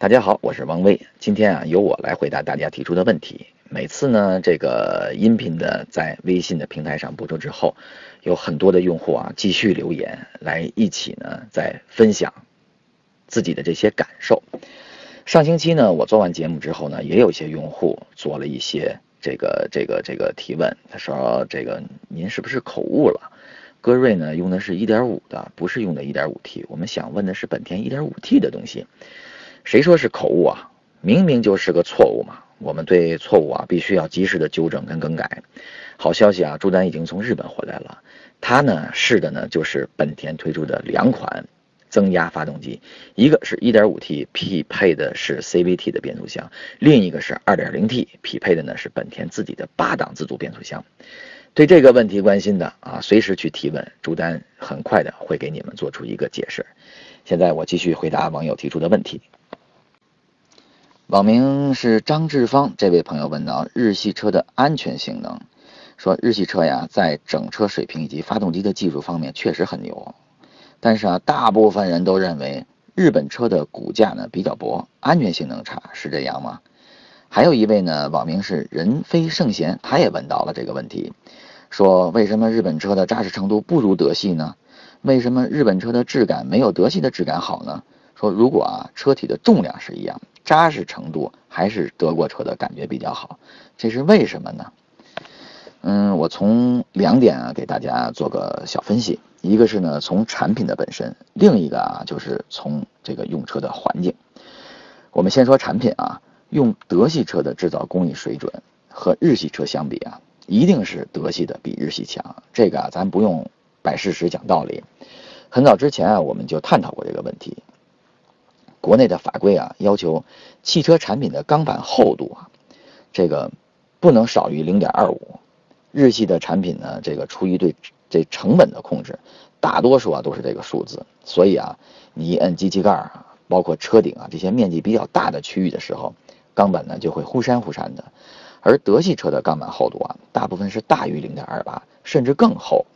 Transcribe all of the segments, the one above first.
大家好，我是王威。今天啊，由我来回答大家提出的问题。每次呢，这个音频的在微信的平台上播出之后，有很多的用户啊继续留言来一起呢在分享自己的这些感受。上星期呢，我做完节目之后呢，也有一些用户做了一些这个这个这个提问，他说：“这个您是不是口误了？歌瑞呢用的是一点五的，不是用的一点五 T。我们想问的是本田一点五 T 的东西。”谁说是口误啊？明明就是个错误嘛！我们对错误啊，必须要及时的纠正跟更改。好消息啊，朱丹已经从日本回来了。他呢试的呢就是本田推出的两款增压发动机，一个是 1.5T，匹配的是 CVT 的变速箱；另一个是 2.0T，匹配的呢是本田自己的八档自动变速箱。对这个问题关心的啊，随时去提问，朱丹很快的会给你们做出一个解释。现在我继续回答网友提出的问题。网名是张志芳，这位朋友问到日系车的安全性能，说日系车呀，在整车水平以及发动机的技术方面确实很牛，但是啊，大部分人都认为日本车的骨架呢比较薄，安全性能差，是这样吗？还有一位呢，网名是人非圣贤，他也问到了这个问题，说为什么日本车的扎实程度不如德系呢？为什么日本车的质感没有德系的质感好呢？说如果啊，车体的重量是一样。扎实程度还是德国车的感觉比较好，这是为什么呢？嗯，我从两点啊给大家做个小分析，一个是呢从产品的本身，另一个啊就是从这个用车的环境。我们先说产品啊，用德系车的制造工艺水准和日系车相比啊，一定是德系的比日系强，这个啊咱不用摆事实讲道理。很早之前啊我们就探讨过这个问题。国内的法规啊，要求汽车产品的钢板厚度啊，这个不能少于零点二五。日系的产品呢，这个出于对这成本的控制，大多数啊都是这个数字。所以啊，你一摁机器盖啊，包括车顶啊这些面积比较大的区域的时候，钢板呢就会忽闪忽闪的。而德系车的钢板厚度啊，大部分是大于零点二八，甚至更厚。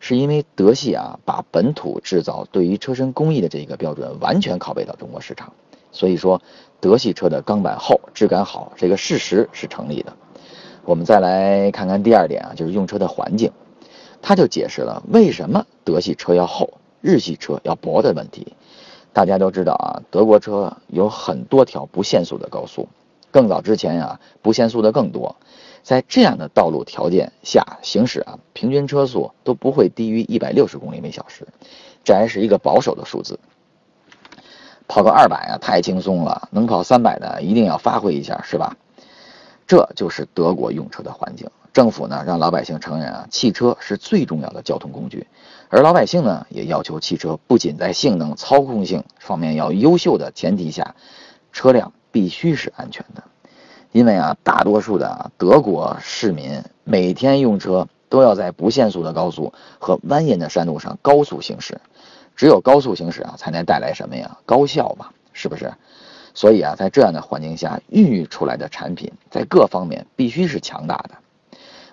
是因为德系啊，把本土制造对于车身工艺的这个标准完全拷贝到中国市场，所以说德系车的钢板厚、质感好，这个事实是成立的。我们再来看看第二点啊，就是用车的环境，他就解释了为什么德系车要厚、日系车要薄的问题。大家都知道啊，德国车有很多条不限速的高速，更早之前呀，不限速的更多。在这样的道路条件下行驶啊，平均车速都不会低于一百六十公里每小时，这还是一个保守的数字。跑个二百啊，太轻松了，能跑三百的一定要发挥一下，是吧？这就是德国用车的环境。政府呢，让老百姓承认啊，汽车是最重要的交通工具，而老百姓呢，也要求汽车不仅在性能、操控性方面要优秀的前提下，车辆必须是安全的。因为啊，大多数的德国市民每天用车都要在不限速的高速和蜿蜒的山路上高速行驶，只有高速行驶啊，才能带来什么呀？高效嘛，是不是？所以啊，在这样的环境下孕育出来的产品，在各方面必须是强大的。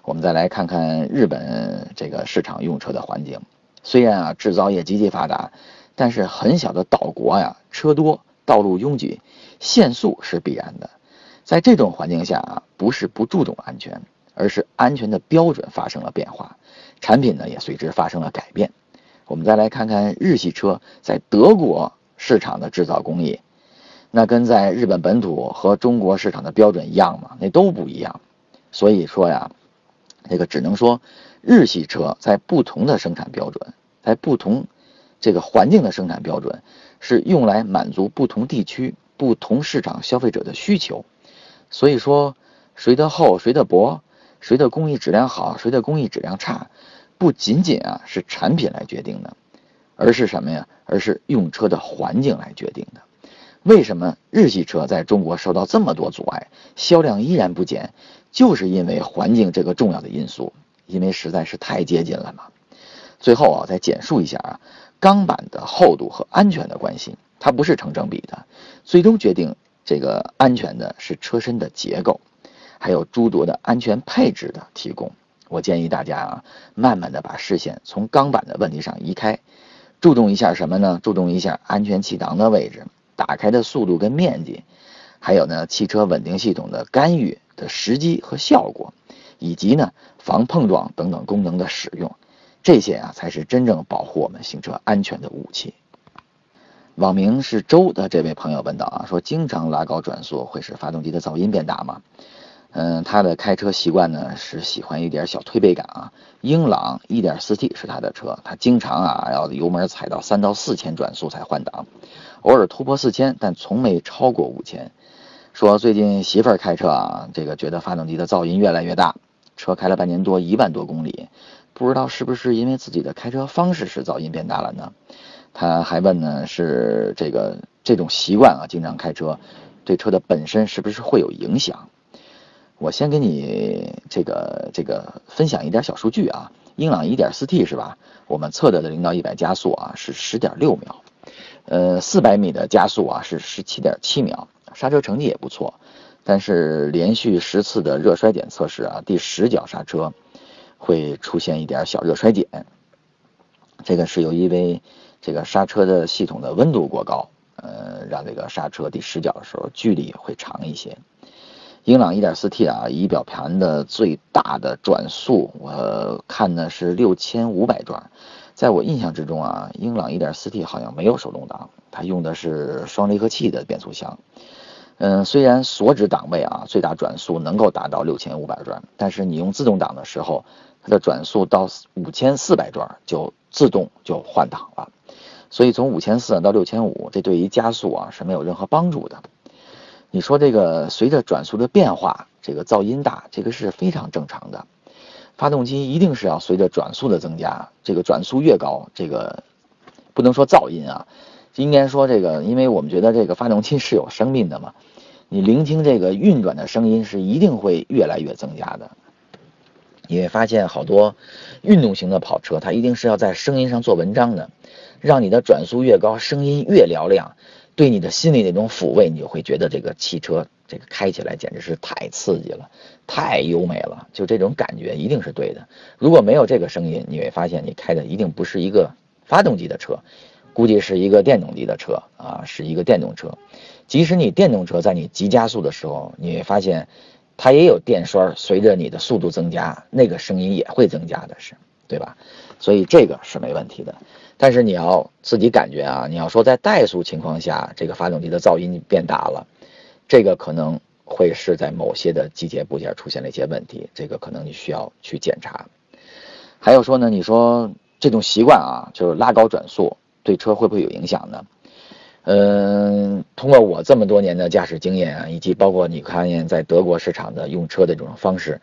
我们再来看看日本这个市场用车的环境，虽然啊制造业极其发达，但是很小的岛国呀，车多，道路拥挤，限速是必然的。在这种环境下啊，不是不注重安全，而是安全的标准发生了变化，产品呢也随之发生了改变。我们再来看看日系车在德国市场的制造工艺，那跟在日本本土和中国市场的标准一样吗？那都不一样。所以说呀，这个只能说日系车在不同的生产标准，在不同这个环境的生产标准，是用来满足不同地区、不同市场消费者的需求。所以说，谁的厚，谁的薄，谁的工艺质量好，谁的工艺质量差，不仅仅啊是产品来决定的，而是什么呀？而是用车的环境来决定的。为什么日系车在中国受到这么多阻碍，销量依然不减？就是因为环境这个重要的因素，因为实在是太接近了嘛。最后啊，再简述一下啊，钢板的厚度和安全的关系，它不是成正比的，最终决定。这个安全的是车身的结构，还有诸多的安全配置的提供。我建议大家啊，慢慢的把视线从钢板的问题上移开，注重一下什么呢？注重一下安全气囊的位置，打开的速度跟面积，还有呢汽车稳定系统的干预的时机和效果，以及呢防碰撞等等功能的使用，这些啊才是真正保护我们行车安全的武器。网名是周的这位朋友问道啊，说经常拉高转速会使发动机的噪音变大吗？嗯，他的开车习惯呢是喜欢一点小推背感啊。英朗 1.4T 是他的车，他经常啊要油门踩到三到四千转速才换挡，偶尔突破四千，但从没超过五千。说最近媳妇儿开车啊，这个觉得发动机的噪音越来越大，车开了半年多，一万多公里，不知道是不是因为自己的开车方式使噪音变大了呢？他还问呢，是这个这种习惯啊，经常开车，对车的本身是不是会有影响？我先给你这个这个分享一点小数据啊，英朗 1.4T 是吧？我们测的的零到一百加速啊是十点六秒，呃，四百米的加速啊是十七点七秒，刹车成绩也不错，但是连续十次的热衰减测试啊，第十脚刹车会出现一点小热衰减，这个是由因为这个刹车的系统的温度过高，呃，让这个刹车第十脚的时候距离会长一些。英朗 1.4T 啊，仪表盘的最大的转速，我看呢是六千五百转。在我印象之中啊，英朗 1.4T 好像没有手动挡，它用的是双离合器的变速箱。嗯，虽然锁止档位啊，最大转速能够达到六千五百转，但是你用自动挡的时候，它的转速到五千四百转就自动就换挡了。所以从五千四到六千五，这对于加速啊是没有任何帮助的。你说这个随着转速的变化，这个噪音大，这个是非常正常的。发动机一定是要随着转速的增加，这个转速越高，这个不能说噪音啊，应该说这个，因为我们觉得这个发动机是有生命的嘛，你聆听这个运转的声音是一定会越来越增加的。你会发现好多运动型的跑车，它一定是要在声音上做文章的，让你的转速越高，声音越嘹亮。对你的心里那种抚慰，你就会觉得这个汽车这个开起来简直是太刺激了，太优美了，就这种感觉一定是对的。如果没有这个声音，你会发现你开的一定不是一个发动机的车，估计是一个电动机的车啊，是一个电动车。即使你电动车在你急加速的时候，你会发现它也有电栓，随着你的速度增加，那个声音也会增加的，是对吧？所以这个是没问题的。但是你要自己感觉啊，你要说在怠速情况下，这个发动机的噪音变大了，这个可能会是在某些的机械部件出现了一些问题，这个可能你需要去检查。还有说呢，你说这种习惯啊，就是拉高转速，对车会不会有影响呢？嗯，通过我这么多年的驾驶经验啊，以及包括你看见在德国市场的用车的这种方式。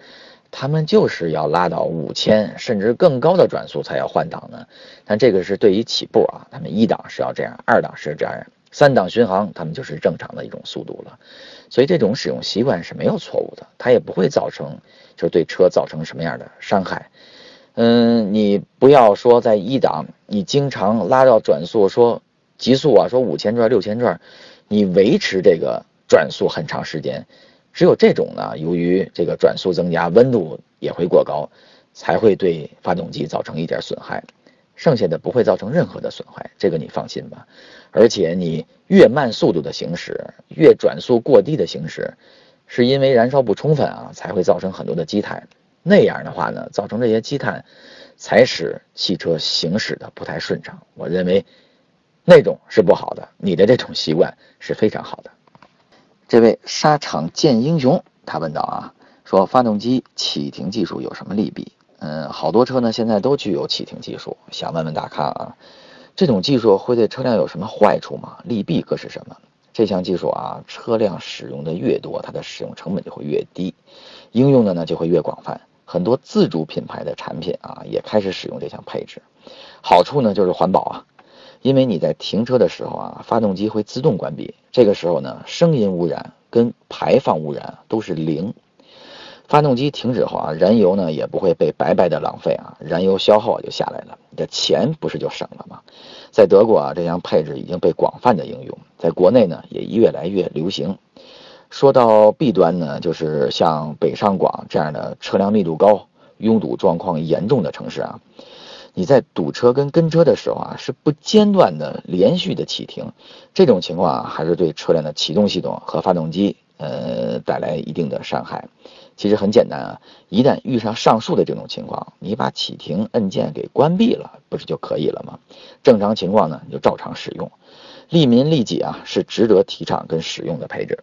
他们就是要拉到五千甚至更高的转速才要换挡呢，但这个是对于起步啊，他们一档是要这样，二档是这样，三档巡航他们就是正常的一种速度了，所以这种使用习惯是没有错误的，它也不会造成就是对车造成什么样的伤害。嗯，你不要说在一档你经常拉到转速说极速啊，说五千转六千转，你维持这个转速很长时间。只有这种呢，由于这个转速增加，温度也会过高，才会对发动机造成一点损害，剩下的不会造成任何的损害，这个你放心吧。而且你越慢速度的行驶，越转速过低的行驶，是因为燃烧不充分啊，才会造成很多的积碳。那样的话呢，造成这些积碳，才使汽车行驶的不太顺畅。我认为那种是不好的，你的这种习惯是非常好的。这位沙场见英雄，他问道啊，说发动机启停技术有什么利弊？嗯，好多车呢现在都具有启停技术，想问问大咖啊，这种技术会对车辆有什么坏处吗？利弊各是什么？这项技术啊，车辆使用的越多，它的使用成本就会越低，应用的呢就会越广泛。很多自主品牌的产品啊，也开始使用这项配置。好处呢就是环保啊。因为你在停车的时候啊，发动机会自动关闭，这个时候呢，声音污染跟排放污染都是零。发动机停止后啊，燃油呢也不会被白白的浪费啊，燃油消耗就下来了，你的钱不是就省了吗？在德国啊，这项配置已经被广泛的应用，在国内呢也越来越流行。说到弊端呢，就是像北上广这样的车辆密度高、拥堵状况严重的城市啊。你在堵车跟跟车的时候啊，是不间断的连续的启停，这种情况啊，还是对车辆的启动系统和发动机呃带来一定的伤害。其实很简单啊，一旦遇上上述的这种情况，你把启停按键给关闭了，不是就可以了吗？正常情况呢，你就照常使用。利民利己啊，是值得提倡跟使用的配置。